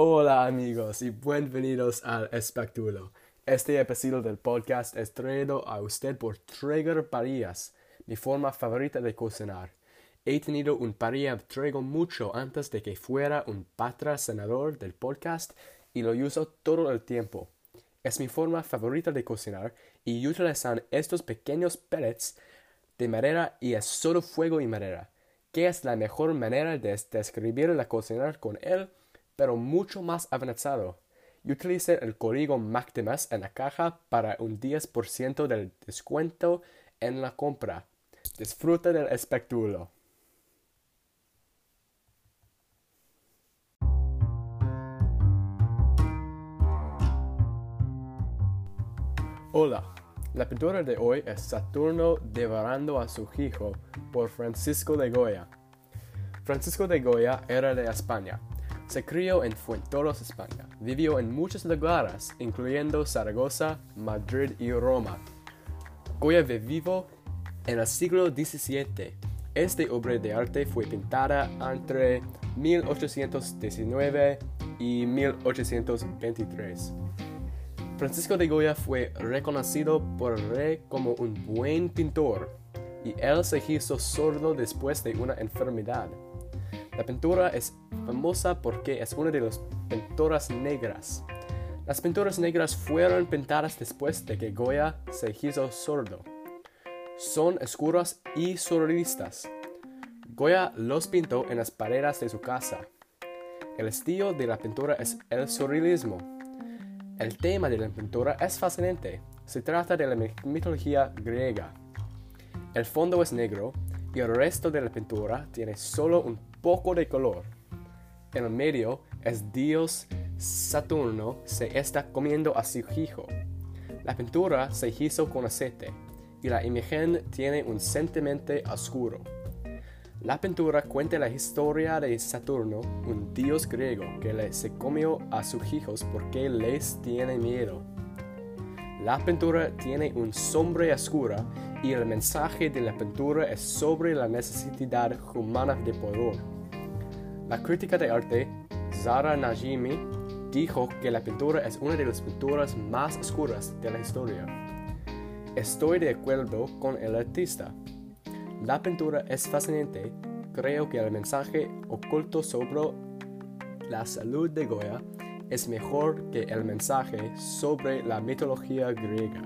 Hola amigos y bienvenidos al espectáculo. Este episodio del podcast es traído a usted por Traeger Parillas, mi forma favorita de cocinar. He tenido un parilla de mucho antes de que fuera un patrocinador del podcast y lo uso todo el tiempo. Es mi forma favorita de cocinar y utilizan estos pequeños pellets de madera y es solo fuego y madera, que es la mejor manera de describir la cocinar con él pero mucho más avanzado. Utilice el código MACTIMAS en la caja para un 10% del descuento en la compra. Disfruta del espectáculo. Hola, la pintura de hoy es Saturno devorando a su hijo por Francisco de Goya. Francisco de Goya era de España se crió en Fuentoros, España. Vivió en muchos lugares, incluyendo Zaragoza, Madrid y Roma. Goya vivió en el siglo XVII. Esta obra de arte fue pintada entre 1819 y 1823. Francisco de Goya fue reconocido por el rey como un buen pintor y él se hizo sordo después de una enfermedad. La pintura es famosa porque es una de las pinturas negras. Las pinturas negras fueron pintadas después de que Goya se hizo sordo. Son oscuras y surrealistas. Goya los pintó en las paredes de su casa. El estilo de la pintura es el surrealismo. El tema de la pintura es fascinante. Se trata de la mitología griega. El fondo es negro y el resto de la pintura tiene solo un poco de color. En el medio es Dios Saturno se está comiendo a su hijo. La pintura se hizo con aceite y la imagen tiene un sentimiento oscuro. La pintura cuenta la historia de Saturno, un dios griego que le se comió a sus hijos porque les tiene miedo. La pintura tiene un sombra oscura y el mensaje de la pintura es sobre la necesidad humana de poder. La crítica de arte, Zara Najimi, dijo que la pintura es una de las pinturas más oscuras de la historia. Estoy de acuerdo con el artista. La pintura es fascinante. Creo que el mensaje oculto sobre la salud de Goya es mejor que el mensaje sobre la mitología griega.